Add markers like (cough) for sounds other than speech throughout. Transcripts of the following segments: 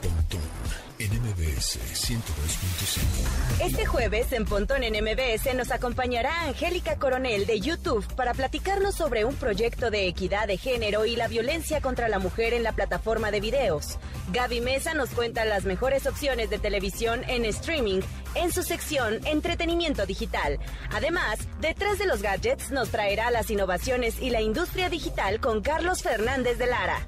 Pontón en MBS 102.5. Este jueves en Pontón en MBS nos acompañará Angélica Coronel de YouTube para platicarnos sobre un proyecto de equidad de género y la violencia contra la mujer en la plataforma de videos. Gaby Mesa nos cuenta las mejores opciones de televisión en streaming en su sección Entretenimiento Digital. Además, detrás de los gadgets nos traerá las innovaciones y la industria digital con Carlos Fernández de Lara.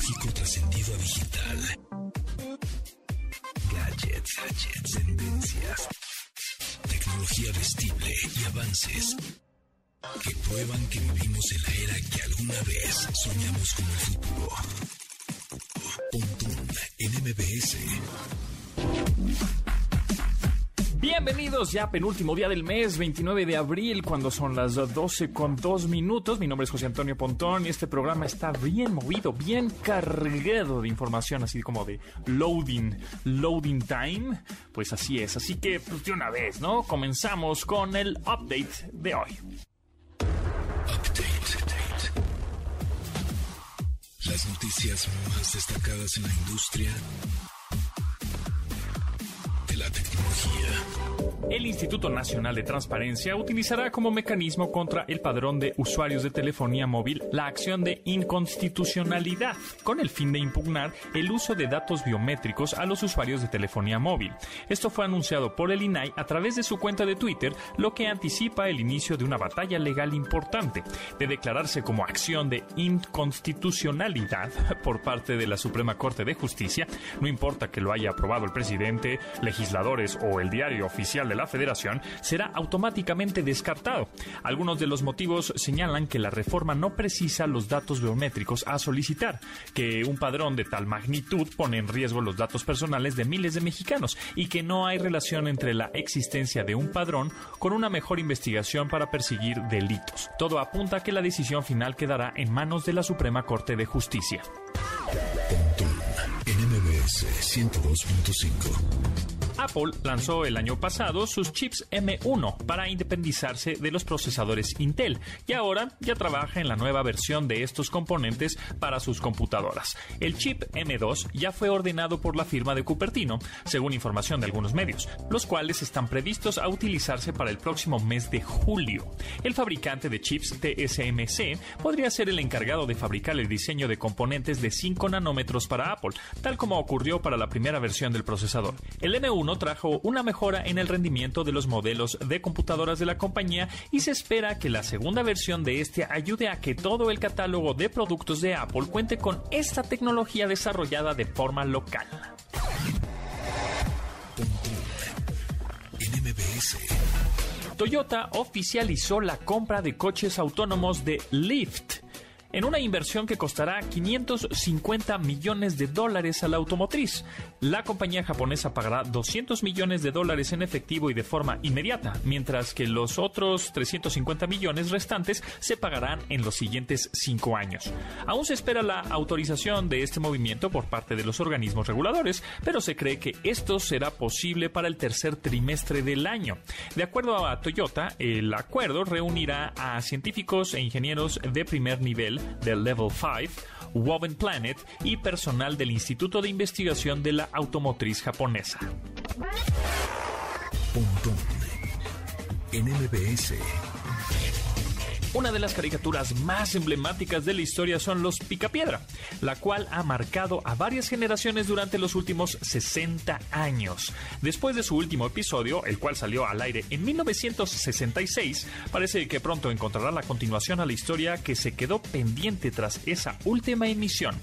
Analógico trascendido a digital. Gadgets, gadgets, tendencias. Tecnología vestible y avances que prueban que vivimos en la era que alguna vez soñamos como el futuro. Pontón en MBS. Bienvenidos ya penúltimo día del mes, 29 de abril, cuando son las 12 con 2 minutos. Mi nombre es José Antonio Pontón y este programa está bien movido, bien cargado de información, así como de loading, loading time. Pues así es, así que pues, de una vez, ¿no? Comenzamos con el update de hoy. Update. Las noticias más destacadas en la industria de la tecnología. El Instituto Nacional de Transparencia utilizará como mecanismo contra el padrón de usuarios de telefonía móvil la acción de inconstitucionalidad, con el fin de impugnar el uso de datos biométricos a los usuarios de telefonía móvil. Esto fue anunciado por el INAI a través de su cuenta de Twitter, lo que anticipa el inicio de una batalla legal importante. De declararse como acción de inconstitucionalidad por parte de la Suprema Corte de Justicia, no importa que lo haya aprobado el presidente, legisladores o el diario oficial de la Federación, será automáticamente descartado. Algunos de los motivos señalan que la reforma no precisa los datos biométricos a solicitar, que un padrón de tal magnitud pone en riesgo los datos personales de miles de mexicanos y que no hay relación entre la existencia de un padrón con una mejor investigación para perseguir delitos. Todo apunta a que la decisión final quedará en manos de la Suprema Corte de Justicia. Pontón en MBS 102.5. Apple lanzó el año pasado sus chips M1 para independizarse de los procesadores Intel y ahora ya trabaja en la nueva versión de estos componentes para sus computadoras. El chip M2 ya fue ordenado por la firma de Cupertino, según información de algunos medios, los cuales están previstos a utilizarse para el próximo mes de julio. El fabricante de chips TSMC podría ser el encargado de fabricar el diseño de componentes de 5 nanómetros para Apple, tal como ocurrió para la primera versión del procesador. El M1 trajo una mejora en el rendimiento de los modelos de computadoras de la compañía y se espera que la segunda versión de este ayude a que todo el catálogo de productos de Apple cuente con esta tecnología desarrollada de forma local. Toyota oficializó la compra de coches autónomos de Lyft en una inversión que costará 550 millones de dólares a la automotriz. La compañía japonesa pagará 200 millones de dólares en efectivo y de forma inmediata, mientras que los otros 350 millones restantes se pagarán en los siguientes cinco años. Aún se espera la autorización de este movimiento por parte de los organismos reguladores, pero se cree que esto será posible para el tercer trimestre del año. De acuerdo a Toyota, el acuerdo reunirá a científicos e ingenieros de primer nivel del Level 5, Woven Planet y personal del Instituto de Investigación de la Automotriz Japonesa. Una de las caricaturas más emblemáticas de la historia son los Picapiedra, la cual ha marcado a varias generaciones durante los últimos 60 años. Después de su último episodio, el cual salió al aire en 1966, parece que pronto encontrará la continuación a la historia que se quedó pendiente tras esa última emisión.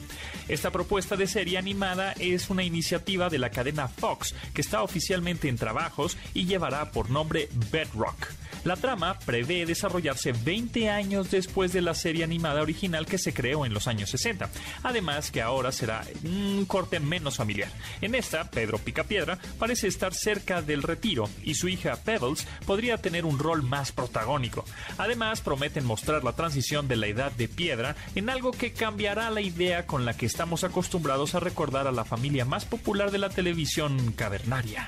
Esta propuesta de serie animada es una iniciativa de la cadena Fox que está oficialmente en trabajos y llevará por nombre Bedrock. La trama prevé desarrollarse 20 años después de la serie animada original que se creó en los años 60. Además que ahora será un corte menos familiar. En esta, Pedro Picapiedra parece estar cerca del retiro y su hija Pebbles podría tener un rol más protagónico. Además, prometen mostrar la transición de la edad de piedra en algo que cambiará la idea con la que estamos acostumbrados a recordar a la familia más popular de la televisión cavernaria.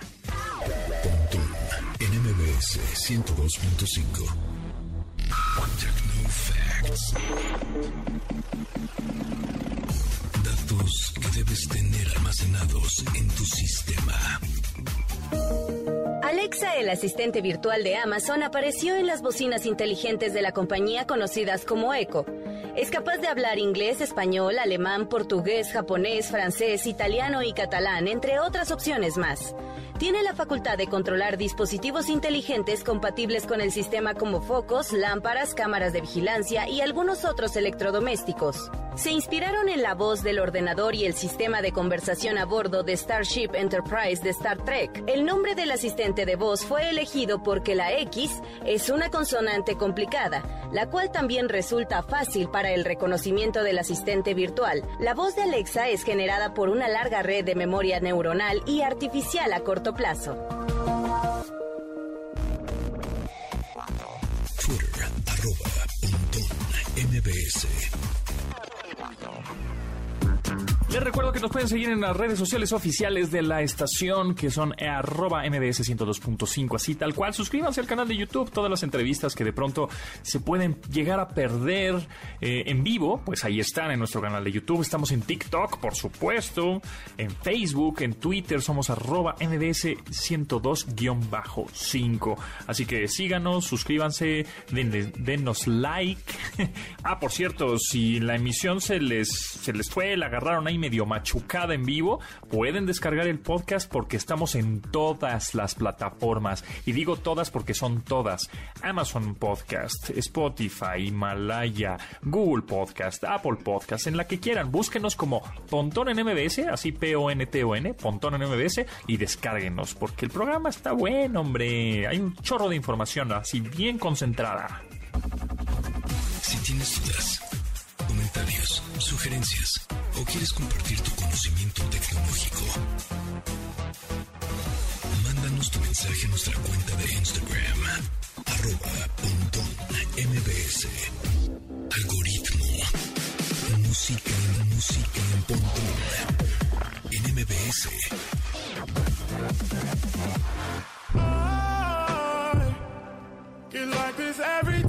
Pontón en MBS 102.5. Techno Datos que debes tener almacenados en tu sistema. Alexa, el asistente virtual de Amazon, apareció en las bocinas inteligentes de la compañía conocidas como Echo. Es capaz de hablar inglés, español, alemán, portugués, japonés, francés, italiano y catalán, entre otras opciones más tiene la facultad de controlar dispositivos inteligentes compatibles con el sistema como focos, lámparas, cámaras de vigilancia y algunos otros electrodomésticos. Se inspiraron en la voz del ordenador y el sistema de conversación a bordo de Starship Enterprise de Star Trek. El nombre del asistente de voz fue elegido porque la X es una consonante complicada, la cual también resulta fácil para el reconocimiento del asistente virtual. La voz de Alexa es generada por una larga red de memoria neuronal y artificial a corto plazo. Twitter, arroba, mbs. Les recuerdo que nos pueden seguir en las redes sociales oficiales de la estación, que son arroba mbs 102.5, así tal cual. Suscríbanse al canal de YouTube, todas las entrevistas que de pronto se pueden llegar a perder eh, en vivo, pues ahí están en nuestro canal de YouTube. Estamos en TikTok, por supuesto, en Facebook, en Twitter, somos arroba mbs 102-5. Así que síganos, suscríbanse, den, denos like. (laughs) ah, por cierto, si la emisión se les, se les fue, la agarraron ahí medio machucada en vivo, pueden descargar el podcast porque estamos en todas las plataformas. Y digo todas porque son todas. Amazon Podcast, Spotify, Himalaya, Google Podcast, Apple Podcast, en la que quieran. Búsquenos como Pontón en MBS, así P-O-N-T-O-N, Pontón en MBS, y descárguenos, porque el programa está bueno, hombre. Hay un chorro de información así bien concentrada. Si tienes dudas, comentarios, sugerencias o quieres compartir tu conocimiento tecnológico, mándanos tu mensaje a nuestra cuenta de Instagram, arroba mbs. Algoritmo. Música, música en pontón. En MBS. Like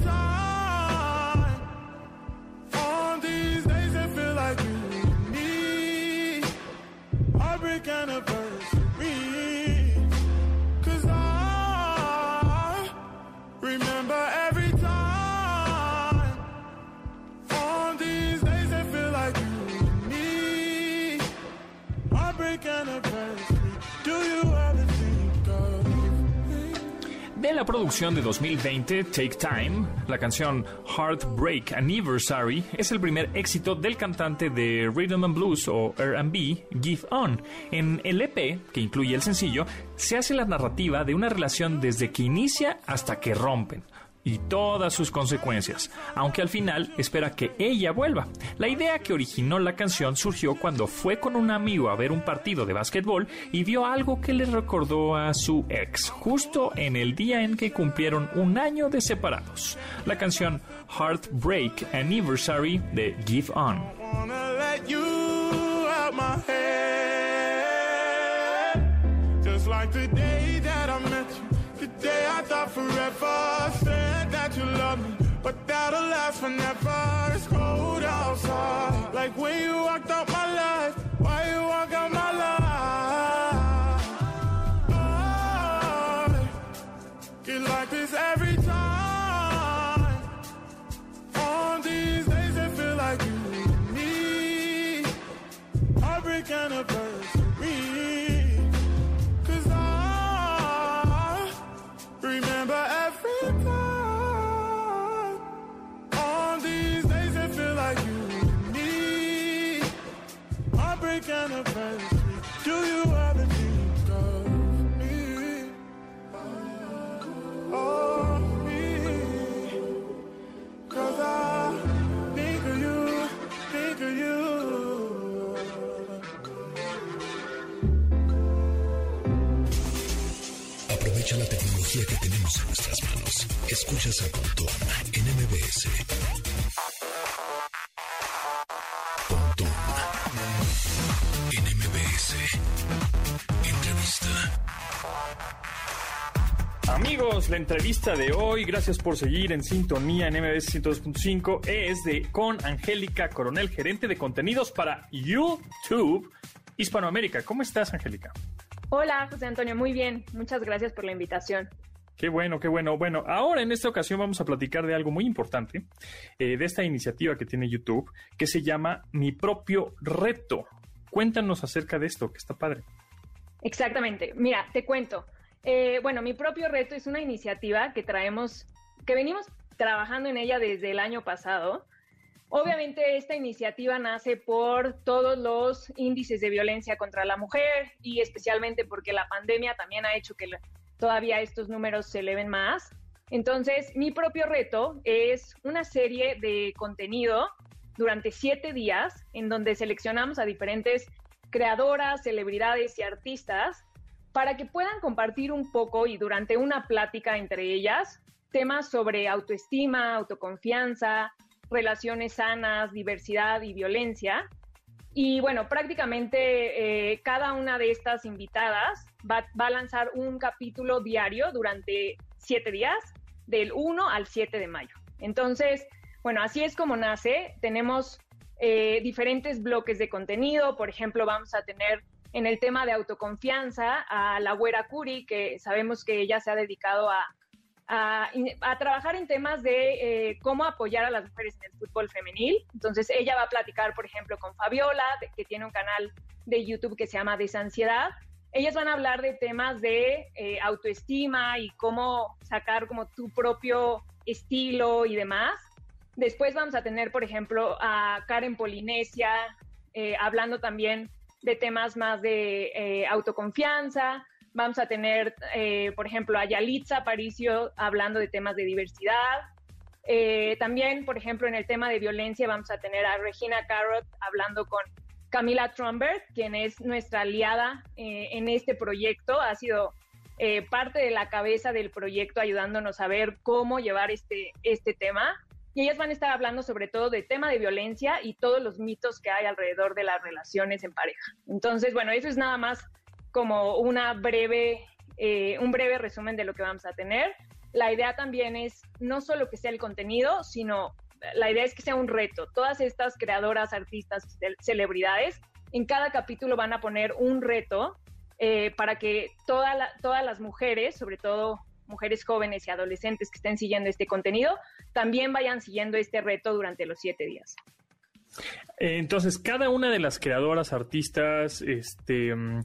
La producción de 2020, Take Time, la canción Heartbreak Anniversary es el primer éxito del cantante de Rhythm and Blues o RB, Give On. En el EP, que incluye el sencillo, se hace la narrativa de una relación desde que inicia hasta que rompen y todas sus consecuencias, aunque al final espera que ella vuelva. La idea que originó la canción surgió cuando fue con un amigo a ver un partido de básquetbol y vio algo que le recordó a su ex, justo en el día en que cumplieron un año de separados. La canción Heartbreak Anniversary de Give On. Thought forever. Said that you love me, but that'll last forever. It's cold outside, like when you walked out my life. Why you walk out my life? I get like this every time. On these days, it feel like you and me. Heartbreak anniversary. Aprovecha la tecnología que tenemos en nuestras manos. Escuchas a Pontón en MBS. Amigos, la entrevista de hoy, gracias por seguir en sintonía en MBS 102.5, es de con Angélica Coronel, gerente de contenidos para YouTube Hispanoamérica. ¿Cómo estás, Angélica? Hola, José Antonio, muy bien. Muchas gracias por la invitación. Qué bueno, qué bueno. Bueno, ahora en esta ocasión vamos a platicar de algo muy importante, eh, de esta iniciativa que tiene YouTube, que se llama Mi propio reto. Cuéntanos acerca de esto, que está padre. Exactamente. Mira, te cuento. Eh, bueno, Mi propio reto es una iniciativa que traemos, que venimos trabajando en ella desde el año pasado. Obviamente esta iniciativa nace por todos los índices de violencia contra la mujer y especialmente porque la pandemia también ha hecho que todavía estos números se eleven más. Entonces, mi propio reto es una serie de contenido durante siete días en donde seleccionamos a diferentes creadoras, celebridades y artistas para que puedan compartir un poco y durante una plática entre ellas temas sobre autoestima, autoconfianza, relaciones sanas, diversidad y violencia. Y bueno, prácticamente eh, cada una de estas invitadas va, a lanzar un capítulo diario durante siete días, del 1 al 7 de mayo. Entonces, bueno, así es como nace. Tenemos eh, diferentes bloques de contenido. Por ejemplo, vamos a tener en el tema de autoconfianza a la Güera Curi, que sabemos que ella se ha dedicado a, a, trabajar en temas de eh, cómo apoyar a las mujeres en el fútbol femenil. Entonces, ella va a platicar, por ejemplo, con Fabiola, que tiene un canal de YouTube que se llama Desansiedad. Ellas van a hablar de temas de eh, autoestima y cómo sacar como tu propio estilo y demás. Después vamos a tener, por ejemplo, a Karen Polinesia eh, hablando también de temas más de autoconfianza. Vamos a tener, eh, por ejemplo, a Yalitza Aparicio hablando de temas de diversidad. Eh, también, por ejemplo, en el tema de violencia vamos a tener a Regina Carrot hablando con Camila Trumberg, quien es nuestra aliada eh, en este proyecto. Ha sido parte de la cabeza del proyecto ayudándonos a ver cómo llevar este, este tema. Y ellas van a estar hablando sobre todo de tema de violencia y todos los mitos que hay alrededor de las relaciones en pareja. Entonces, bueno, eso es nada más como una breve, eh, un breve resumen de lo que vamos a tener. La idea también es no solo que sea el contenido, sino la idea es que sea un reto. Todas estas creadoras, artistas, celebridades, en cada capítulo van a poner un reto eh, para que todas las mujeres, sobre todo mujeres jóvenes y adolescentes que estén siguiendo este contenido, también vayan siguiendo este reto durante los siete días. Entonces, cada una de las creadoras, artistas, este, mm,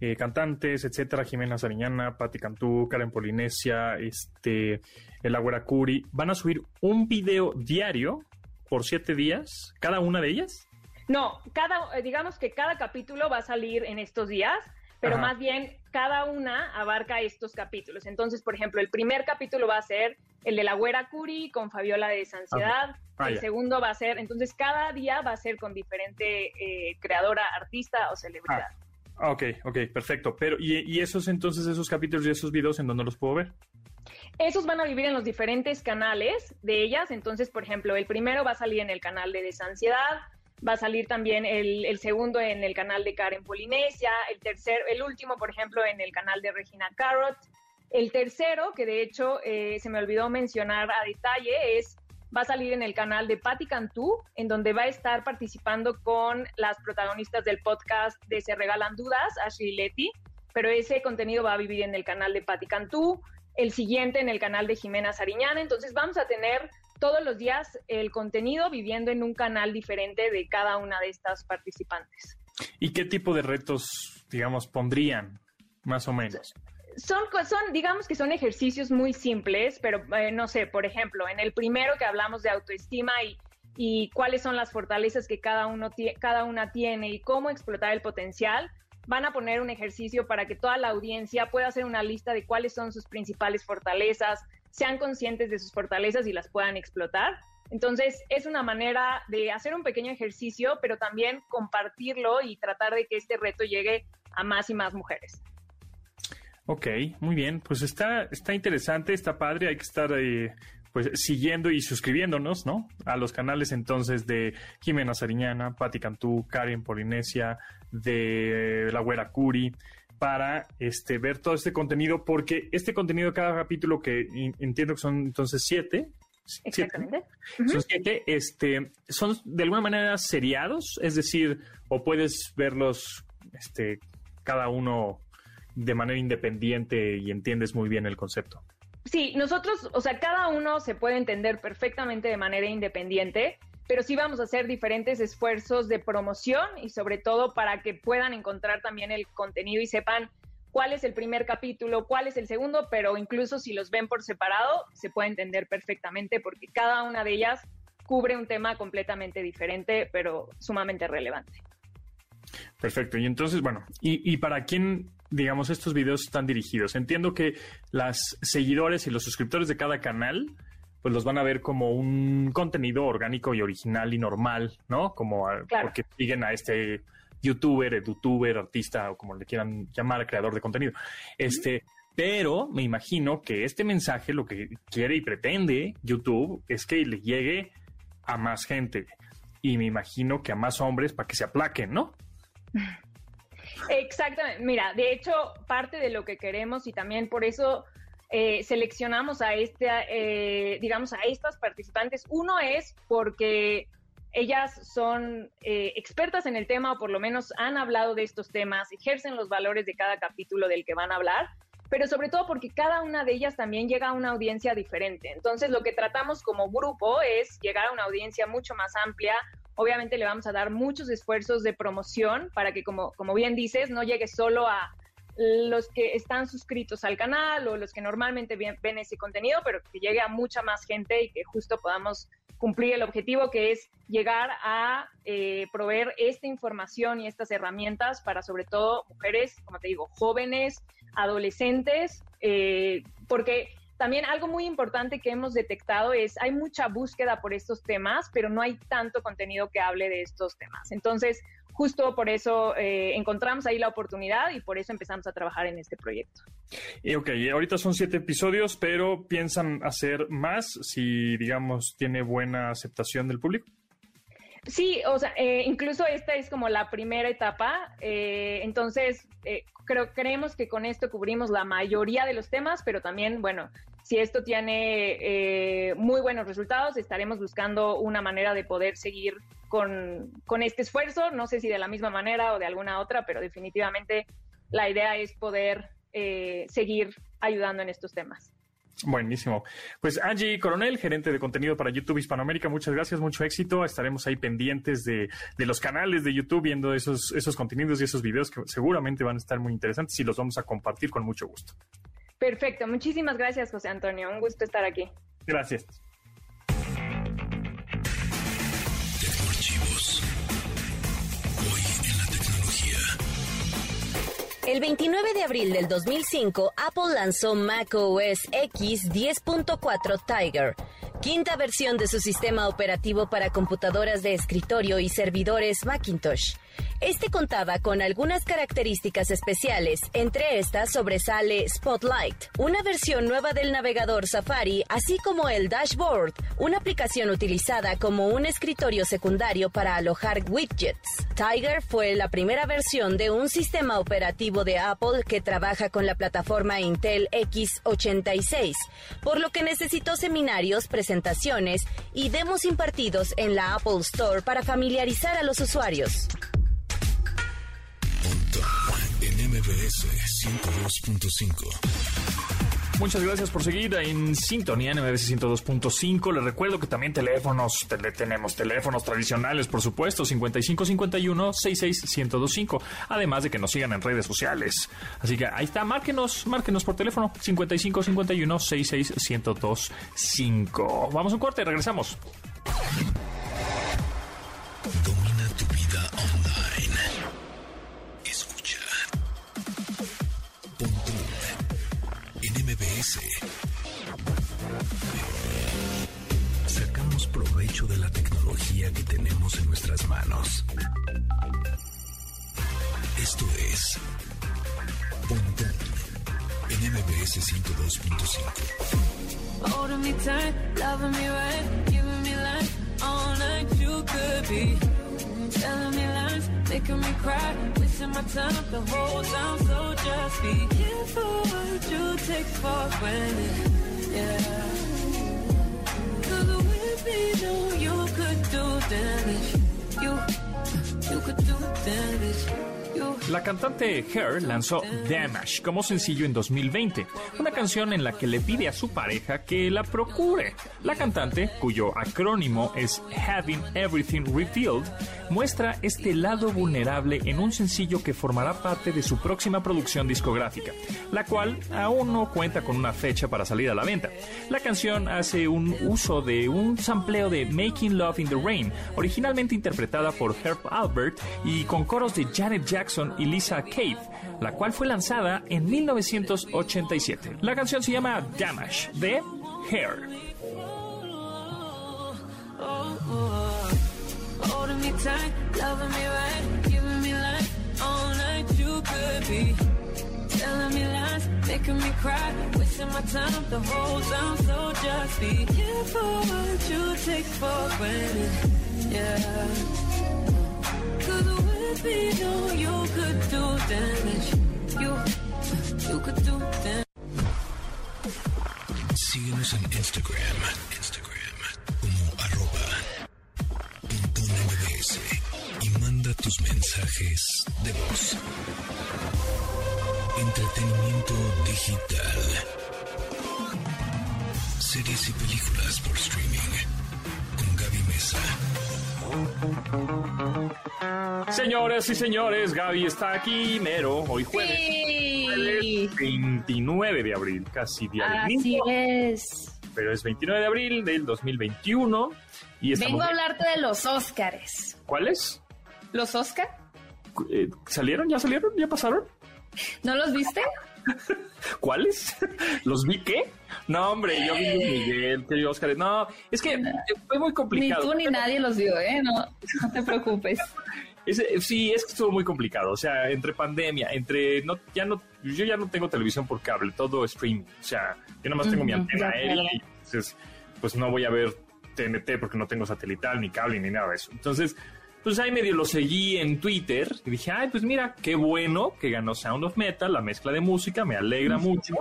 eh, cantantes, etcétera, Jimena Sariñana, Patti Cantú, Karen Polinesia, este, el Agüera Curi, van a subir un video diario por siete días, cada una de ellas. No, cada, eh, digamos que cada capítulo va a salir en estos días, pero más bien cada una abarca estos capítulos. Entonces, por ejemplo, el primer capítulo va a ser el de la Güera Curi con Fabiola de Desansiedad. Ah, el segundo va a ser, entonces cada día va a ser con diferente eh, creadora, artista o celebridad. Ah. Ok, ok, perfecto. Pero, ¿y, esos entonces, esos capítulos y esos videos en dónde los puedo ver? Esos van a vivir en los diferentes canales de ellas. Entonces, por ejemplo, el primero va a salir en el canal de Desansiedad, va a salir también el, segundo en el canal de Karen Polinesia, el tercer, el último, por ejemplo, en el canal de Regina Carrot. El tercero, que de hecho eh, se me olvidó mencionar a detalle, es va a salir en el canal de Patti Cantú, en donde va a estar participando con las protagonistas del podcast de Se Regalan Dudas, Ashley Letty, pero ese contenido va a vivir en el canal de Patti Cantú, el siguiente en el canal de Jimena Sariñana, entonces vamos a tener todos los días el contenido viviendo en un canal diferente de cada una de estas participantes. ¿Y qué tipo de retos, digamos, pondrían, más o menos? son, son, digamos que son ejercicios muy simples, pero eh, no sé, por ejemplo, en el primero que hablamos de autoestima y, y cuáles son las fortalezas que cada, uno cada una tiene y cómo explotar el potencial, van a poner un ejercicio para que toda la audiencia pueda hacer una lista de cuáles son sus principales fortalezas, sean conscientes de sus fortalezas y las puedan explotar. Entonces, es una manera de hacer un pequeño ejercicio, pero también compartirlo y tratar de que este reto llegue a más y más mujeres. Ok, muy bien. Pues está, está interesante, está padre. Hay que estar eh, pues siguiendo y suscribiéndonos, ¿no? A los canales entonces de Jimena Sariñana, Patti Cantú, Karen Polinesia, de La Güera Curi, para este, ver todo este contenido, porque este contenido, cada capítulo que entiendo que son entonces siete, Exactamente. Son siete, este, son de alguna manera seriados, es decir, o puedes verlos, este, cada uno de manera independiente y entiendes muy bien el concepto. Sí, nosotros, o sea, cada uno se puede entender perfectamente de manera independiente, pero sí vamos a hacer diferentes esfuerzos de promoción y sobre todo para que puedan encontrar también el contenido y sepan cuál es el primer capítulo, cuál es el segundo, pero incluso si los ven por separado, se puede entender perfectamente porque cada una de ellas cubre un tema completamente diferente, pero sumamente relevante. Perfecto. Y entonces, bueno, ¿y, para quién, digamos, estos videos están dirigidos? Entiendo que las seguidores y los suscriptores de cada canal, pues los van a ver como un contenido orgánico y original y normal, ¿no? Como porque siguen a este youtuber, edutuber, artista o como le quieran llamar, creador de contenido. Este, pero me imagino que este mensaje lo que quiere y pretende YouTube es que le llegue a más gente y me imagino que a más hombres para que se aplaquen, ¿no? (laughs) Exactamente. Mira, de hecho, parte de lo que queremos y también por eso eh, seleccionamos a este, eh, digamos, a estas participantes. Uno es porque ellas son eh, expertas en el tema o por lo menos han hablado de estos temas, ejercen los valores de cada capítulo del que van a hablar, pero sobre todo porque cada una de ellas también llega a una audiencia diferente. Entonces lo que tratamos como grupo es llegar a una audiencia mucho más amplia. Obviamente le vamos a dar muchos esfuerzos de promoción para que, como, como bien dices, no llegue solo a los que están suscritos al canal o los que normalmente ven ese contenido, pero que llegue a mucha más gente y que justo podamos cumplir el objetivo que es llegar a eh, proveer esta información y estas herramientas para sobre todo mujeres, como te digo, jóvenes, adolescentes, eh, porque también algo muy importante que hemos detectado es hay mucha búsqueda por estos temas, pero no hay tanto contenido que hable de estos temas. Entonces, justo por eso eh, encontramos ahí la oportunidad y por eso empezamos a trabajar en este proyecto. Y ok, ahorita son siete episodios, pero ¿piensan hacer más si, digamos, tiene buena aceptación del público? Sí, o sea, eh, incluso esta es como la primera etapa, eh, entonces creo, creemos que con esto cubrimos la mayoría de los temas, pero también, bueno, si esto tiene muy buenos resultados, estaremos buscando una manera de poder seguir con, con este esfuerzo, no sé si de la misma manera o de alguna otra, pero definitivamente la idea es poder eh, seguir ayudando en estos temas. Buenísimo. Pues Angie Coronel, gerente de contenido para YouTube Hispanoamérica, muchas gracias, mucho éxito. Estaremos ahí pendientes de, de, los canales de YouTube viendo esos, esos contenidos y esos videos que seguramente van a estar muy interesantes y los vamos a compartir con mucho gusto. Perfecto, muchísimas gracias José Antonio, un gusto estar aquí. Gracias. El 29 de abril del 2005, Apple lanzó macOS X 10.4 Tiger, quinta versión de su sistema operativo para computadoras de escritorio y servidores Macintosh. Este contaba con algunas características especiales, entre estas sobresale Spotlight, una versión nueva del navegador Safari, así como el Dashboard, una aplicación utilizada como un escritorio secundario para alojar widgets. Tiger fue la primera versión de un sistema operativo de Apple que trabaja con la plataforma Intel x86, por lo que necesitó seminarios, presentaciones y demos impartidos en la Apple Store para familiarizar a los usuarios en MBS 102.5. Muchas gracias por seguir en sintonía en MBS 102.5. Les recuerdo que también teléfonos, tenemos teléfonos tradicionales, por supuesto, 5551 66 Además de que nos sigan en redes sociales. Así que ahí está, márquenos, márquenos por teléfono 5551 66 Vamos a un corte, regresamos. Sacamos provecho de la tecnología que tenemos en nuestras manos. Esto es Pontón en MBS 102.5. Making me cry, wasting my time the whole time. So just be careful what you take for granted. Yeah. Cause with me, no, you could do damage. You, you could do damage. La cantante Her lanzó Damage como sencillo en 2020, una canción en la que le pide a su pareja que la procure. La cantante, cuyo acrónimo es Having Everything Revealed, muestra este lado vulnerable en un sencillo que formará parte de su próxima producción discográfica, la cual aún no cuenta con una fecha para salir a la venta. La canción hace un uso de un sampleo de Making Love in the Rain, originalmente interpretada por Herb Albert y con coros de Janet Jackson y Lisa Keith, la cual fue lanzada en 1987. La canción se llama Damage de Hair. making me cry, wasting my the. So just be Síguenos en Instagram, Instagram como arroba MBS y manda tus mensajes de voz. Entretenimiento digital. Series y películas por streaming Señoras y señores, Gaby está aquí, mero, hoy jueves. Sí. 29 de abril, casi día Así es. pero es 29 de abril del 2021 y. Vengo a hablarte de los Óscares. ¿Cuáles? ¿Los Óscar? Eh, ¿Salieron? ¿Ya salieron? ¿Ya pasaron? ¿No los viste? (laughs) ¿Cuáles? ¿Los vi qué? No, hombre, yo vi Luis Miguel, que Oscar. No, es que fue muy Ni complicado. tú ni nadie los vio, ¿eh? No, no te preocupes. Ese- sí, es que estuvo muy complicado. O sea, entre pandemia, entre no, ya no, yo ya no tengo televisión por cable, todo stream. O sea, yo nomás tengo mi antena aérea y entonces, pues no voy a ver TNT porque no tengo satelital, ni cable, ni nada de eso. Entonces, pues ahí medio lo seguí en Twitter y dije, ay, pues mira, qué bueno que ganó Sound of Metal, la mezcla de música, me alegra mucho.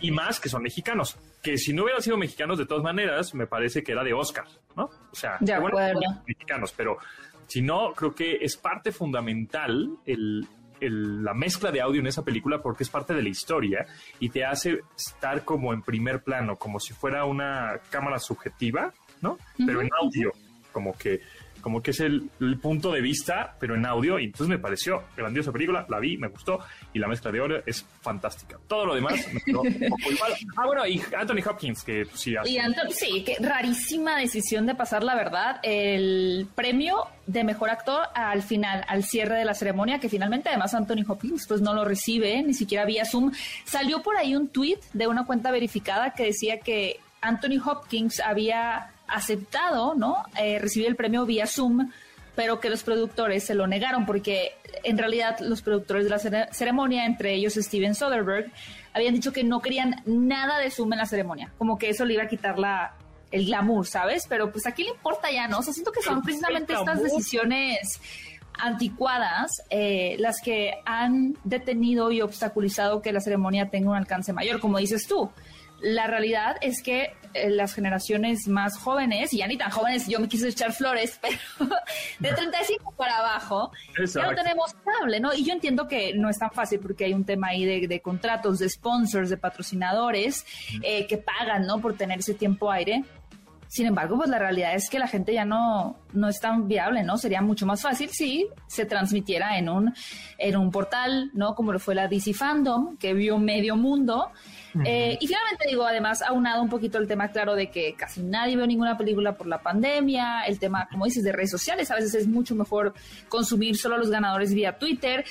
Y más que son mexicanos, que si no hubieran sido mexicanos de todas maneras, me parece que era de Oscar, ¿no? O sea, De bueno mexicanos, pero si no, creo que es parte fundamental el, el- la mezcla de audio en esa película porque es parte de la historia y te hace estar como en primer plano, como si fuera una cámara subjetiva, ¿no? Pero en audio, como que como que es el, punto de vista, pero en audio, y entonces me pareció grandiosa película, la vi, me gustó, y la mezcla de audio es fantástica. Todo lo demás me quedó poco igual. Ah, bueno, y Anthony Hopkins, que pues, sí hace- Y Anton, sí, qué rarísima decisión de pasar, la verdad, el premio de mejor actor al final, al cierre de la ceremonia, que finalmente además Anthony Hopkins pues no lo recibe, ni siquiera vía Zoom. Salió por ahí un tweet de una cuenta verificada que decía que Anthony Hopkins había aceptado, ¿no? Eh, recibir el premio vía Zoom, pero que los productores se lo negaron porque en realidad los productores de la cere- ceremonia, entre ellos Steven Soderbergh, habían dicho que no querían nada de Zoom en la ceremonia, como que eso le iba a quitar la, el glamour, ¿sabes? Pero pues aquí le importa ya, ¿no? O sea, siento que son precisamente estas decisiones anticuadas eh, las que han detenido y obstaculizado que la ceremonia tenga un alcance mayor, como dices tú. La realidad es que eh, las generaciones más jóvenes, y ya ni tan jóvenes, yo me quise echar flores, (laughs) pero de 35 para abajo, ya no tenemos cable, ¿no? Y yo entiendo que no es tan fácil porque hay un tema ahí de, de contratos, de sponsors, de patrocinadores eh, que pagan, ¿no? Por tener ese tiempo aire. Sin embargo, pues la realidad es que la gente ya no, no es tan viable, ¿no? Sería mucho más fácil si se transmitiera en un, en un portal, ¿no? Como lo fue la DC Fandom, que vio medio mundo. Eh, y finalmente digo, además, aunado un poquito el tema claro de que casi nadie vio ninguna película por la pandemia, el tema, como dices, de redes sociales, a veces es mucho mejor consumir solo a los ganadores vía Twitter.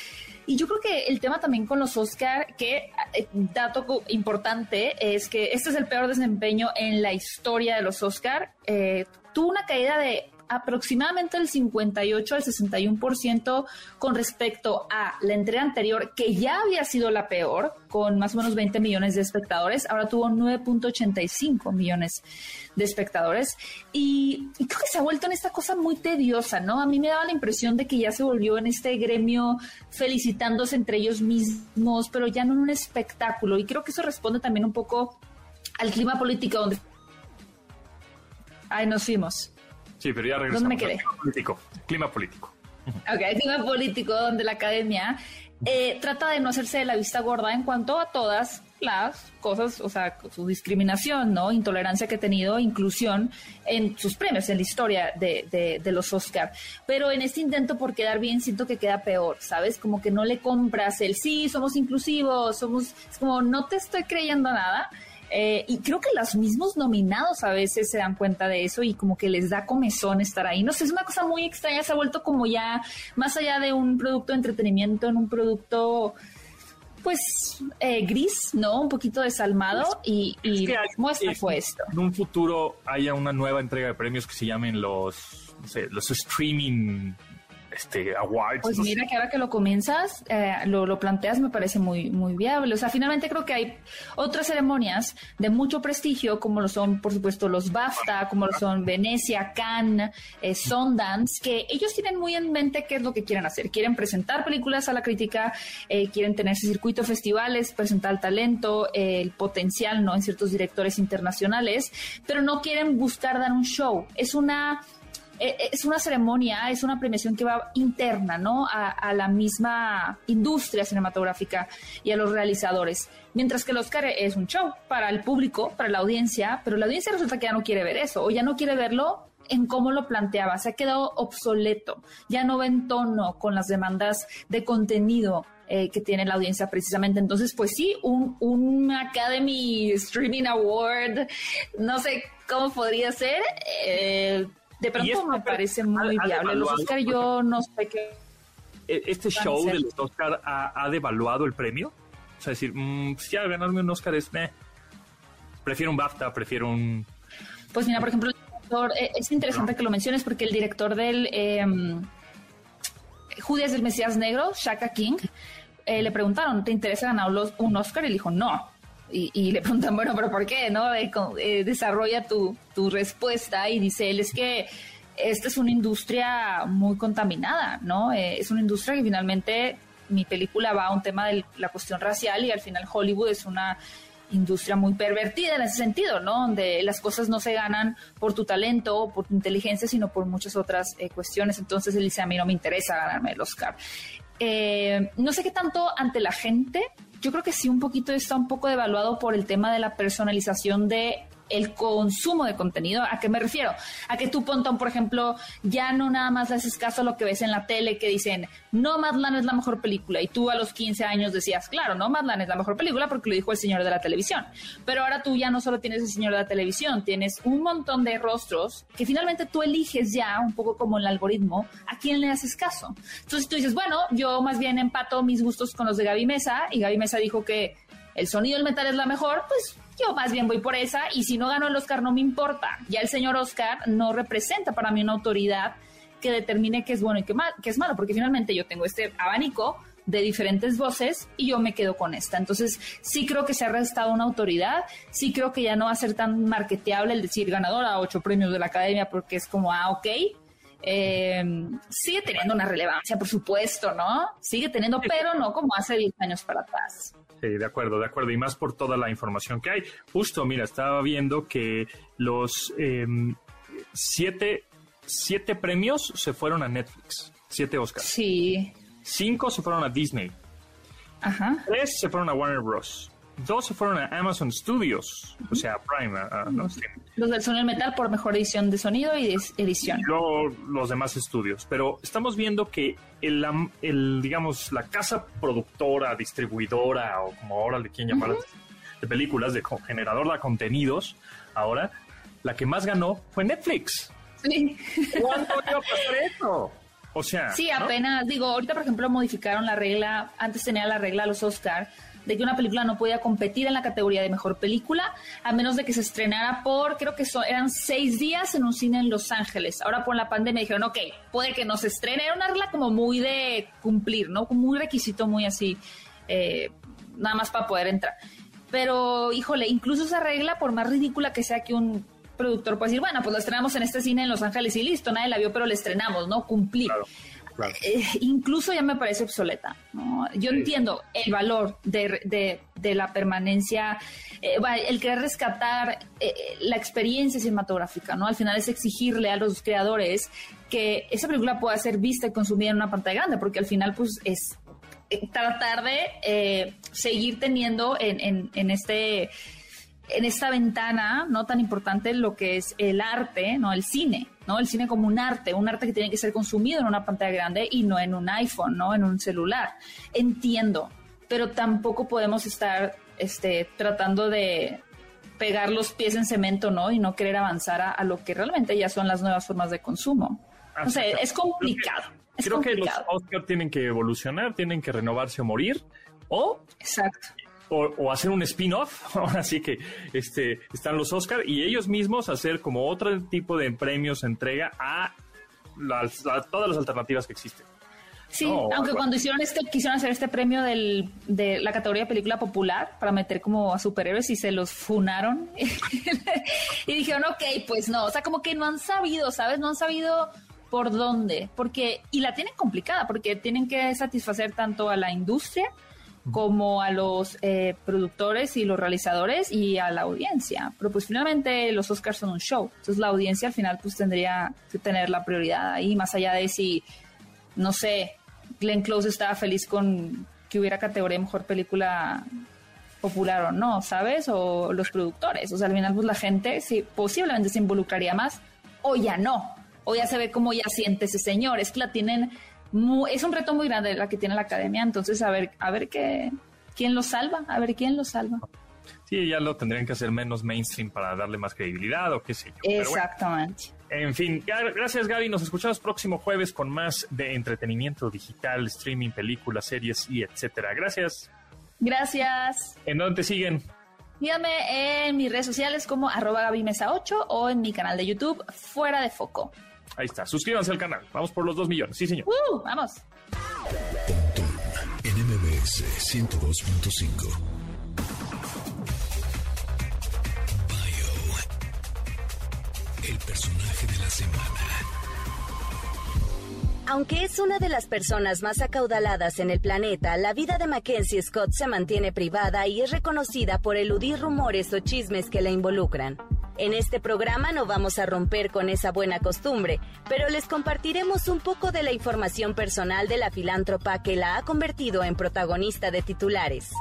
Y yo creo que el tema también con los Oscar, que eh, dato importante es que este es el peor desempeño en la historia de los Oscar. Eh, tuvo una caída de aproximadamente el 58 al 61% con respecto a la entrega anterior, que ya había sido la peor, con más o menos 20 millones de espectadores, ahora tuvo 9.85 millones de espectadores. Y, y, creo que se ha vuelto en esta cosa muy tediosa, ¿no? A mí me daba la impresión de que ya se volvió en este gremio felicitándose entre ellos mismos, pero ya no en un espectáculo. Y creo que eso responde también un poco al clima político donde... Ay, nos fuimos. Sí, pero ya regresamos. ¿Dónde me quedé? Clima político. Clima político. Ok, el clima político donde la academia eh, trata de no hacerse de la vista gorda en cuanto a todas las cosas, o sea, su discriminación, ¿no? Intolerancia que ha tenido, inclusión en sus premios, en la historia de, de, de, los Oscar. Pero en este intento por quedar bien, siento que queda peor, ¿sabes? Como que no le compras el sí, somos inclusivos, somos, es como no te estoy creyendo nada. Eh, y creo que los mismos nominados a veces se dan cuenta de eso y como que les da comezón estar ahí. No sé, es una cosa muy extraña, se ha vuelto como ya más allá de un producto de entretenimiento en un producto pues eh, gris, ¿no? Un poquito desalmado y, y Es que hay- muestra fue esto. En un futuro haya una nueva entrega de premios que se llamen los, no sé, los streaming este, awards. Pues no sé. mira que ahora que lo comienzas, eh, lo, lo planteas, me parece muy, muy viable. O sea, finalmente creo que hay otras ceremonias de mucho prestigio, como lo son, por supuesto, los BAFTA, como lo son Venecia, Cannes, eh, Sundance, que ellos tienen muy en mente qué es lo que quieren hacer. Quieren presentar películas a la crítica, eh, quieren tener su circuito de festivales, presentar el talento, eh, el potencial, ¿no? En ciertos directores internacionales, pero no quieren buscar dar un show. Es una es una ceremonia, es una premiación que va interna, ¿no? A, a la misma industria cinematográfica y a los realizadores. Mientras que el Oscar es un show para el público, para la audiencia, pero la audiencia resulta que ya no quiere ver eso, o ya no quiere verlo en cómo lo planteaba, se ha quedado obsoleto, ya no va en tono con las demandas de contenido eh, que tiene la audiencia precisamente. Entonces, pues sí, un, un Academy Streaming Award, no sé cómo podría ser. eh, de pronto esto me parece muy ha viable. Los Oscar yo no sé qué. E- ¿Este show de los Oscar ha, ha devaluado el premio? O sea, decir, mm, pues ya ganarme un Oscar es, meh. Prefiero un BAFTA, prefiero un... Pues mira, por ejemplo, el director, eh, es interesante que lo menciones porque el director del eh, Judas del Mesías Negro, Shaka King, eh, le preguntaron, ¿te interesa ganar un Oscar? Y él dijo, no. Y, le preguntan, bueno, pero ¿por qué? ¿No? Eh, eh, desarrolla tu, tu respuesta y dice él, es que esta es una industria muy contaminada, ¿no? Eh, es una industria que finalmente mi película va a un tema de la cuestión racial y al final Hollywood es una industria muy pervertida en ese sentido, ¿no? Donde las cosas no se ganan por tu talento o por tu inteligencia, sino por muchas otras eh, cuestiones. Entonces él dice, a mí no me interesa ganarme el Oscar. Eh, no sé qué tanto ante la gente, yo creo que sí un poquito está un poco devaluado por el tema de la personalización de el consumo de contenido. ¿A qué me refiero? A que tú, Pontón, por ejemplo, ya no nada más le haces caso a lo que ves en la tele que dicen, no, Madland es la mejor película. Y tú a los 15 años decías, claro, no, Madland es la mejor película porque lo dijo el señor de la televisión. Pero ahora tú ya no solo tienes el señor de la televisión, tienes un montón de rostros que finalmente tú eliges ya, un poco como el algoritmo, a quién le haces caso. Entonces tú dices, bueno, yo más bien empato mis gustos con los de Gaby Mesa y Gaby Mesa dijo que el sonido del metal es la mejor, pues yo más bien voy por esa y si no gano el Oscar no me importa. Ya el señor Oscar no representa para mí una autoridad que determine qué es bueno y qué, mal, qué es malo, porque finalmente yo tengo este abanico de diferentes voces y yo me quedo con esta. Entonces, sí creo que se ha restado una autoridad, sí creo que ya no va a ser tan marketeable el decir ganadora a ocho premios de la academia porque es como, ah, ok. Eh, sigue teniendo una relevancia, por supuesto, ¿no? Sigue teniendo, pero no como hace 10 años para atrás. Sí, de acuerdo, de acuerdo. Y más por toda la información que hay. Justo, mira, estaba viendo que los eh, siete, siete premios se fueron a Netflix. Siete Oscars. Sí, Cinco se fueron a Disney. ajá. Tres se fueron a Warner Bros. Dos se fueron a Amazon Studios, o sea, Prime, a- a- ¿no? Los del sonido metal por mejor edición de sonido y de edición. y luego los demás estudios. Pero estamos viendo que el, el, digamos, la casa productora, distribuidora, o como ahora le quieren llamar, de películas, de generador de contenidos, ahora, la que más ganó fue Netflix. Sí. ¿Cuándo iba a pasar eso? O sea, Sí, ¿no? apenas, digo, ahorita por ejemplo modificaron la regla, antes tenía la regla los Oscar de que una película no podía competir en la categoría de mejor película, a menos de que se estrenara por, creo que eran seis días en un cine en Los Ángeles. Ahora por la pandemia dijeron, ok, puede que no se estrene. Era una regla como muy de cumplir, ¿no? Como un requisito muy así, eh, nada más para poder entrar. Pero, híjole, incluso esa regla, por más ridícula que sea que un productor pueda decir, bueno, pues lo estrenamos en este cine en Los Ángeles y listo, nadie la vio, pero la estrenamos, ¿no? Cumplir. Eh, incluso ya me parece obsoleta. Yo entiendo el valor de, la permanencia, eh, el querer rescatar eh, la experiencia cinematográfica, ¿no? Al final es exigirle a los creadores que esa película pueda ser vista y consumida en una pantalla grande, porque al final, pues, es tratar de seguir teniendo en, en este en esta ventana no tan importante lo que es el arte, no el cine, no el cine como un arte, un arte que tiene que ser consumido en una pantalla grande y no en un iPhone, no en un celular. Entiendo, pero tampoco podemos estar este, tratando de pegar los pies en cemento, ¿no? Y no querer avanzar a, lo que realmente ya son las nuevas formas de consumo. O sea, es complicado. Creo que, los Oscar tienen que evolucionar, tienen que renovarse o morir, o Exacto o, hacer un spin-off, (laughs) así que este, están los Oscar y ellos mismos hacer como otro tipo de premios entrega a, todas las alternativas que existen. Sí, aunque cuando hicieron este, quisieron hacer este premio del, de la categoría película popular para meter como a superhéroes y se los funaron. (laughs) y dijeron, ok, pues no, o sea, como que no han sabido, ¿sabes? No han sabido por dónde, porque, y la tienen complicada, porque tienen que satisfacer tanto a la industria como a los eh, productores y los realizadores y a la audiencia. Pero pues finalmente los Oscars son un show. Entonces la audiencia al final pues tendría que tener la prioridad ahí, más allá de si, no sé, Glenn Close estaba feliz con que hubiera categoría mejor película popular o no, ¿sabes? O los productores. O sea, al final pues la gente sí, posiblemente se involucraría más o ya no. O ya se ve cómo ya siente ese señor. Es que la tienen es un reto muy grande la que tiene la academia, entonces a ver, a ver qué, quién lo salva, a ver quién lo salva. Sí, ya lo tendrían que hacer menos mainstream para darle más credibilidad o qué sé yo. Exactamente. en fin, gracias Gaby, nos escuchamos próximo jueves con más de entretenimiento digital, streaming, películas, series y etcétera. Gracias. Gracias. ¿En dónde te siguen? Síganme en mis redes sociales como arroba Mesa 8 o en mi canal de YouTube Fuera de Foco. Ahí está. Suscríbanse al canal. Vamos por los 2 millones. Sí, señor. Uh, vamos. en MBS 102.5. Bio. El personaje de la semana. Aunque es una de las personas más acaudaladas en el planeta, la vida de Mackenzie Scott se mantiene privada y es reconocida por eludir rumores o chismes que la involucran. En este programa no vamos a romper con esa buena costumbre, pero les compartiremos un poco de la información personal de la filántropa que la ha convertido en protagonista de titulares.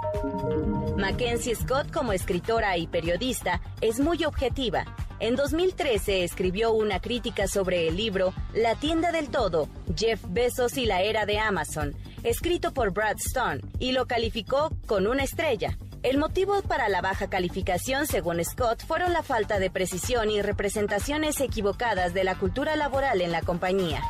Mackenzie Scott, como escritora y periodista, es muy objetiva. En 2013 escribió una crítica sobre el libro La tienda del todo, Jeff Bezos y la era de Amazon, escrito por Brad Stone, y lo calificó con una estrella. El motivo para la baja calificación, según Scott, fueron la falta de precisión y representaciones equivocadas de la cultura laboral en la compañía.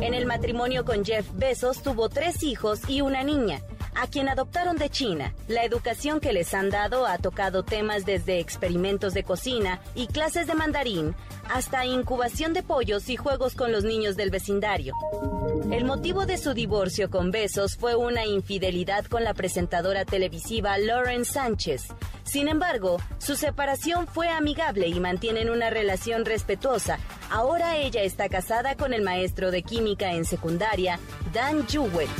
En el matrimonio con Jeff Bezos tuvo tres hijos y una niña, a quien adoptaron de China. La educación que les han dado ha tocado temas desde experimentos de cocina y clases de mandarín hasta incubación de pollos y juegos con los niños del vecindario. El motivo de su divorcio con Besos fue una infidelidad con la presentadora televisiva Lauren Sánchez. Sin embargo, su separación fue amigable y mantienen una relación respetuosa. Ahora ella está casada con el maestro de química en secundaria, Dan Jewett.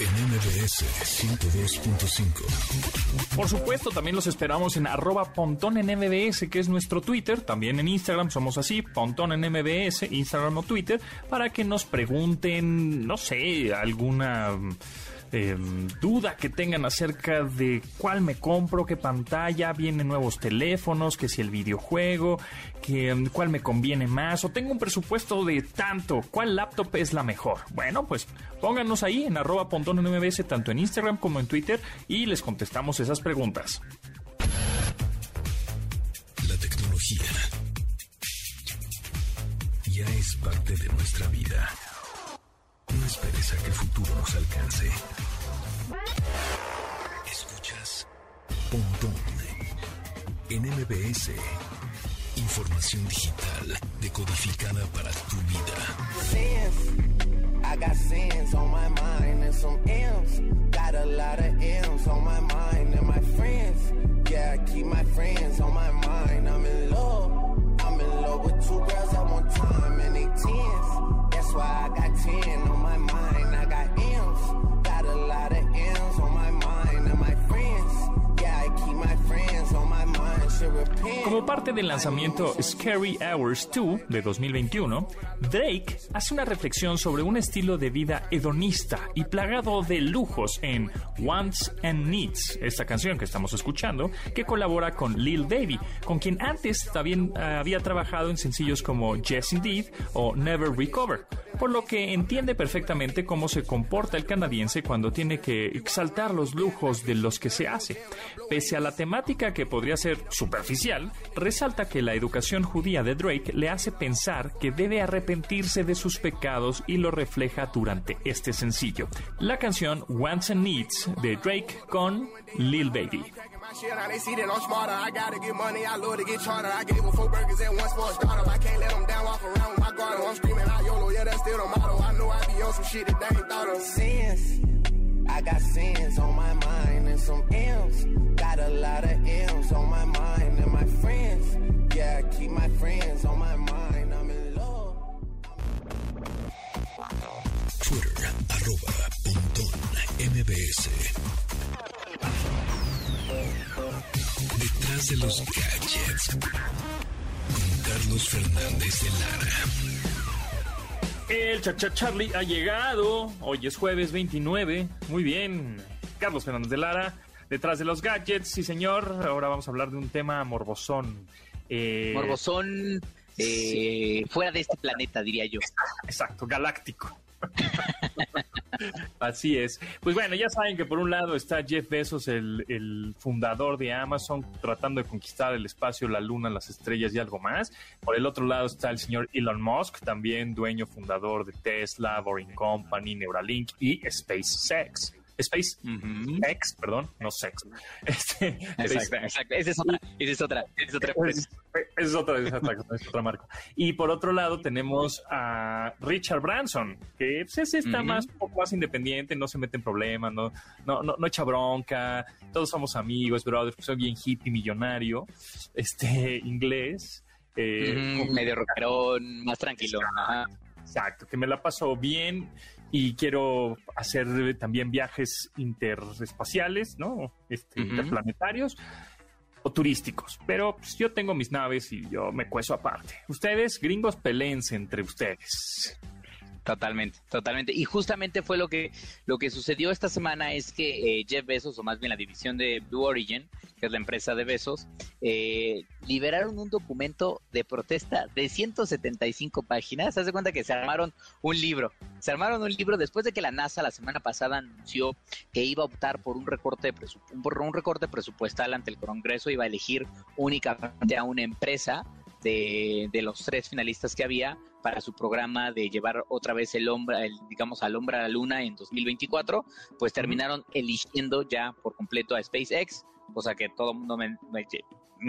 En MBS 102.5. Por supuesto, también los esperamos en arroba pontón en MBS, que es nuestro Twitter. También en Instagram somos así, pontón en MBS, Instagram o Twitter, para que nos pregunten, no sé, alguna Em, duda que tengan acerca de cuál me compro, qué pantalla, vienen nuevos teléfonos, que si el videojuego, que em, cuál me conviene más, o tengo un presupuesto de tanto, cuál laptop es la mejor. Bueno, pues pónganos ahí en arroba pontón en MBS, tanto en Instagram como en Twitter, y les contestamos esas preguntas. La tecnología ya es parte de nuestra vida. Esperes a que el futuro nos alcance. Escuchas Pontón en MBS. Información digital decodificada para tu vida. Why I got 10 on my mind. Como parte del lanzamiento Scary Hours 2 de 2021, Drake hace una reflexión sobre un estilo de vida hedonista y plagado de lujos en Wants and Needs, esta canción que estamos escuchando, que colabora con Lil Baby, con quien antes también eh, había trabajado en sencillos como Yes Indeed o Never Recover, por lo que entiende perfectamente cómo se comporta el canadiense cuando tiene que exaltar los lujos de los que se hace. Pese a la temática que podría ser superficial, resalta que la educación judía de Drake le hace pensar que debe arrepentirse de sus pecados y lo refleja durante este sencillo. La canción Wants and Needs de Drake con Lil Baby. I got sins on my mind and some M's. Got a lot of M's on my mind and my friends. Yeah, I keep my friends on my mind. I'm in love. Twitter, arroba Pontón MBS. Detrás de los gadgets. Con Carlos Fernández de Lara. El Chacha Charlie ha llegado. Hoy es jueves 29. Muy bien. Carlos Fernández de Lara. Detrás de los gadgets, sí señor. Ahora vamos a hablar de un tema morbosón. Eh, Morbosón eh, fuera de este planeta, diría yo. Exacto, galáctico. (laughs) Así es. Pues bueno, ya saben que por un lado está Jeff Bezos, el, fundador de Amazon, tratando de conquistar el espacio, la luna, las estrellas y algo más. Por el otro lado está el señor Elon Musk, también dueño fundador de Tesla, Boring Company, Neuralink y SpaceX. Space X, perdón, no sex. (laughs) Este, Exacto, exacto. Esa es otra, esa es otra, esa es otra. Es, es otra, es otra, es otra marca. Y por otro lado tenemos a Richard Branson, que pues, ese está Ujú. más, un poco más independiente, no se mete en problemas, no, no, no, no echa bronca, todos somos amigos, brother, soy bien hippie millonario, este, inglés. eh, medio rockerón, más tranquilo. Ajá. Exacto, que me la paso bien y quiero hacer también viajes interespaciales, ¿no? Este. Interplanetarios o turísticos. Pero pues, yo tengo mis naves y yo me cueso aparte. Ustedes, gringos, pelense entre ustedes. Totalmente, totalmente. Y justamente fue lo que lo que sucedió esta semana es que eh, Jeff Bezos, o más bien la división de Blue Origin, que es la empresa de Bezos, eh, liberaron un documento de protesta de 175 páginas. Haz de cuenta que se armaron un libro. Se armaron un libro después de que la NASA la semana pasada anunció que iba a optar por un recorte de por un recorte presupuestal ante el Congreso, iba a elegir únicamente a una empresa de, de los tres finalistas que había para su programa de llevar otra vez el hombre, el, digamos, al hombre a la luna en 2024, pues terminaron eligiendo ya por completo a SpaceX, cosa que todo el mundo, me, me-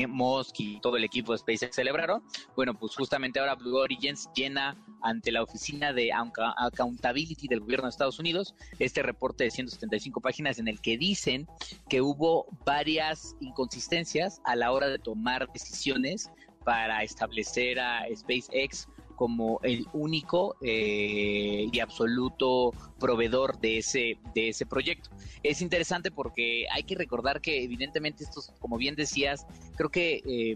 Musk y todo el equipo de SpaceX celebraron. Bueno, pues justamente ahora Blue Origins llena ante la oficina de Accountability del gobierno de Estados Unidos este reporte de 175 páginas en el que dicen que hubo varias inconsistencias a la hora de tomar decisiones para establecer a SpaceX como el único eh, y absoluto proveedor de ese, de ese proyecto. Es interesante porque hay que recordar que evidentemente estos, como bien decías, creo que eh,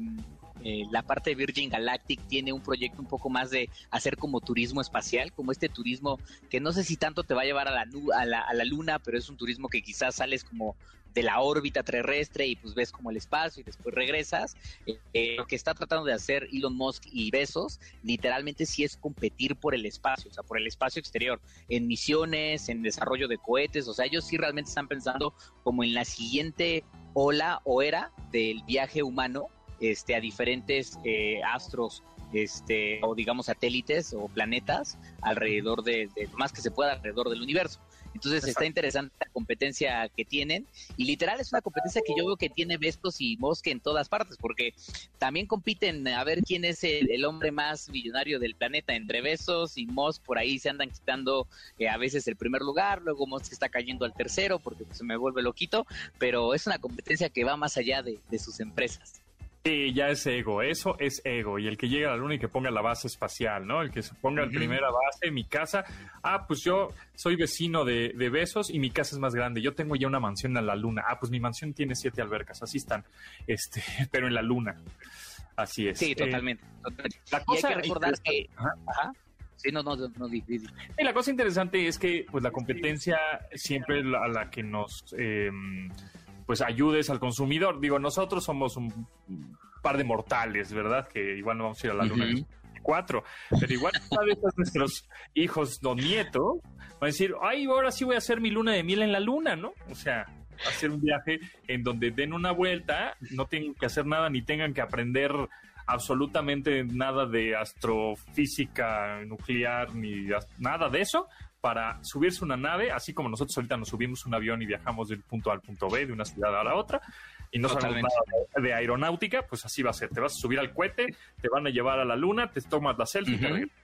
eh, la parte de Virgin Galactic tiene un proyecto un poco más de hacer como turismo espacial, como este turismo que no sé si tanto te va a llevar a la, a la, a la luna, pero es un turismo que quizás sales como de la órbita terrestre y pues ves como el espacio y después regresas. Eh, eh, lo que está tratando de hacer Elon Musk y Bezos literalmente sí es competir por el espacio, o sea, por el espacio exterior, en misiones, en desarrollo de cohetes, o sea, ellos sí realmente están pensando como en la siguiente ola o era del viaje humano este, a diferentes eh, astros este, o digamos satélites o planetas alrededor de, de más que se pueda alrededor del universo. Entonces está interesante la competencia que tienen. Y literal es una competencia que yo veo que tiene Vestos y Mosque en todas partes porque también compiten a ver quién es el, el hombre más millonario del planeta entre Besos y Moss por ahí se andan quitando eh, a veces el primer lugar, luego Moss está cayendo al tercero porque pues, se me vuelve loquito, pero es una competencia que va más allá de, de sus empresas. Sí, ya es ego, eso es ego. Y el que llegue a la luna y que ponga la base espacial, ¿no? El que se ponga la primera base, mi casa. Ah, pues yo soy vecino de, de Besos y mi casa es más grande. Yo tengo ya una mansión en la luna. Ah, pues mi mansión tiene siete albercas, así están. Este, (laughs) pero en la luna. Así es. Sí, Eh, totalmente. totalmente. la y hay cosa que recordar que... interesante- Ajá. Ajá. Sí, no, no, no, no, di- di- di. Y la cosa interesante es que pues la competencia siempre a la que nos eh, pues ayudes al consumidor. Digo, nosotros somos un par de mortales, ¿verdad? Que igual no vamos a ir a la luna el cuatro, pero igual (laughs) cada vez nuestros hijos o nietos van a decir, ay, ahora sí voy a hacer mi luna de miel en la luna, ¿no? O sea, hacer un viaje en donde den una vuelta, no tengan que hacer nada ni tengan que aprender absolutamente nada de astrofísica nuclear ni nada de eso para subirse una nave, así como nosotros ahorita nos subimos un avión y viajamos del punto A al punto B, de una ciudad a la otra, y no sabemos Totalmente. nada de, aeronáutica, pues así va a ser. Te vas a subir al cohete, te van a llevar a la luna, te tomas la selfie y te Ujú. regresas.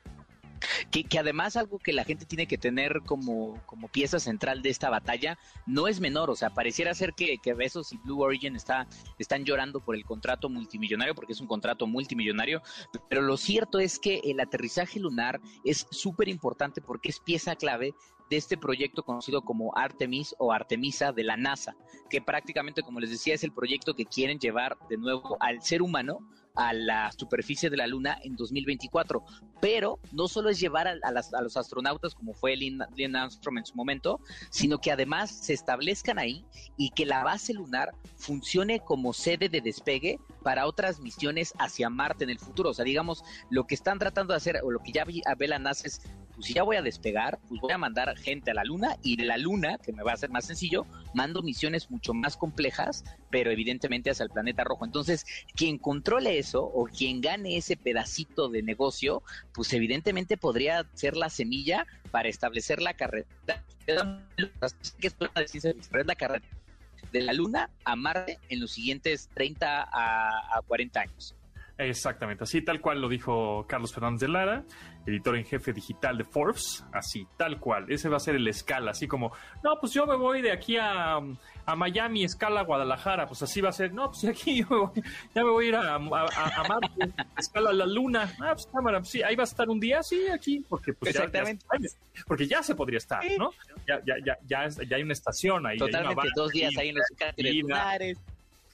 Que, además algo que la gente tiene que tener como, como pieza central de esta batalla no es menor, o sea, pareciera ser que, que Bezos y Blue Origin está, están llorando por el contrato multimillonario, porque es un contrato multimillonario, pero lo cierto es que el aterrizaje lunar es súper importante porque es pieza clave de este proyecto conocido como Artemis o Artemisa de la NASA, que prácticamente, como les decía, es el proyecto que quieren llevar de nuevo al ser humano a la superficie de la Luna en 2024. Pero no solo es llevar a, a las- a los astronautas como fue Lynn, Armstrong en su momento, sino que además se establezcan ahí y que la base lunar funcione como sede de despegue para otras misiones hacia Marte en el futuro. O sea, digamos, lo que están tratando de hacer o lo que ya ve la NASA es, pues si ya voy a despegar, pues voy a mandar gente a la Luna y de la Luna, que me va a ser más sencillo, mando misiones mucho más complejas, pero evidentemente hacia el planeta rojo. Entonces, quien controle eso o quien gane ese pedacito de negocio, pues evidentemente podría ser la semilla para establecer la carrera de la Luna a Marte en los siguientes 30 a, a 40 años. Exactamente, así tal cual lo dijo Carlos Fernández de Lara, editor en jefe digital de Forbes, así tal cual, ese va a ser el escala, así como, no, pues yo me voy de aquí a, a Miami, escala Guadalajara, pues así va a ser, no, pues (laughs) aquí yo me voy, ya me voy a ir a, a, a- a Marte, escala la Luna, ah, pues cámara, pues sí, ahí va a estar un día, sí, aquí, porque pues ya- Exactamente. ya, porque ya se podría estar, ¿no? Ya, ya, ya, ya, ya hay una estación ahí, Totalmente, dos días ahí en los lunares.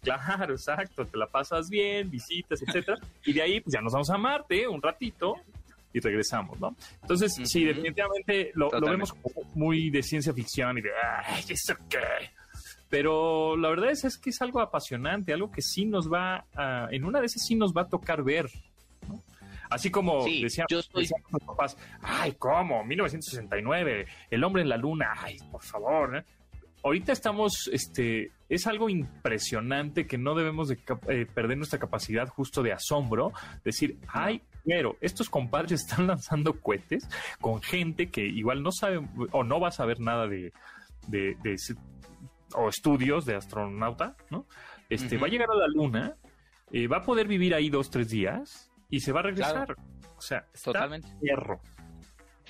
Claro, exacto, te la pasas bien, visitas, etcétera, y de ahí pues, ya nos vamos a Marte un ratito y regresamos, ¿no? Entonces, sí, Ujú. definitivamente lo, lo vemos como muy de ciencia ficción y de, ay, ¿eso qué? Pero la verdad es, es que es algo apasionante, algo que sí nos va a, en una de esas sí nos va a tocar ver, ¿no? Así como Sí, decíamos, yo estoy- decíamos los papás, ay, ¿cómo? 1969, el hombre en la luna, ay, por favor, ¿eh? ahorita estamos, este, es algo impresionante que no debemos de eh, perder nuestra capacidad justo de asombro, decir, ay, pero estos compadres están (laughs) lanzando cohetes con gente que igual no sabe o no va a saber nada de, de, de o estudios de astronauta, ¿no? Este, va a llegar a la luna, eh, va a poder vivir ahí dos, tres días y se va a regresar. O sea, está Totalmente. perro.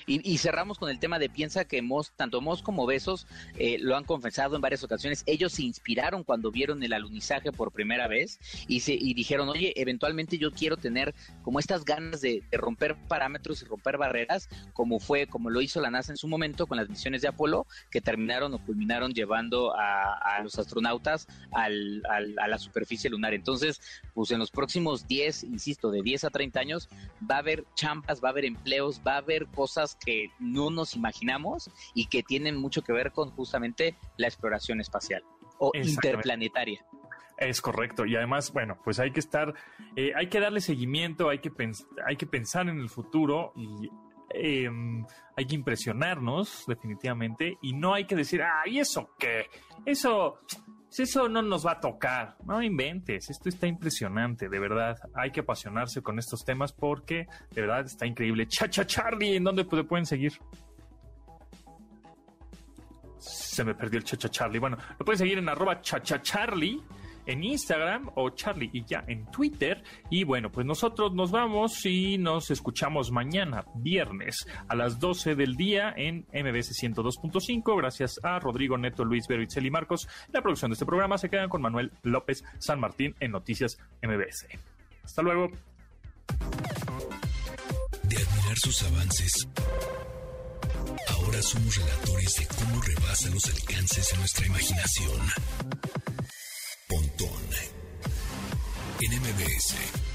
Y, y cerramos con el tema de piensa que Moss, tanto Moss como Besos eh, lo han confesado en varias ocasiones. Ellos se inspiraron cuando vieron el alunizaje por primera vez y, se, y dijeron, oye, eventualmente yo quiero tener como estas ganas de, romper parámetros y romper barreras, como fue, como lo hizo la NASA en su momento con las misiones de Apolo, que terminaron o culminaron llevando a, los astronautas al, a la superficie lunar. Entonces, pues en los próximos 10, insisto, de 10 a 30 años, va a haber champas, va a haber empleos, va a haber cosas que no nos imaginamos y que tienen mucho que ver con justamente la exploración espacial o interplanetaria. Es correcto. Y además, bueno, pues hay que estar, eh, hay que darle seguimiento, hay que, hay que pensar en el futuro y eh, hay que impresionarnos definitivamente y no hay que decir, ah, ¿y eso qué? Eso, eso no nos va a tocar. No inventes, esto está impresionante, de verdad. Hay que apasionarse con estos temas porque de verdad está increíble. Chacha Charlie, ¿en dónde te pueden seguir? Se me perdió el Chacha Charlie. Bueno, lo pueden seguir en arroba Chacha Charlie en Instagram o Charlie y ya en Twitter. Y bueno, pues nosotros nos vamos y nos escuchamos mañana, viernes, a las 12 del día en MBS 102.5. Gracias a Rodrigo Neto, Luis Vero y Marcos. La producción de este programa se quedan con Manuel López San Martín en Noticias MBS. Hasta luego. De admirar sus avances, ahora somos relatores de cómo rebasa los alcances de nuestra imaginación. Pontón en MBS.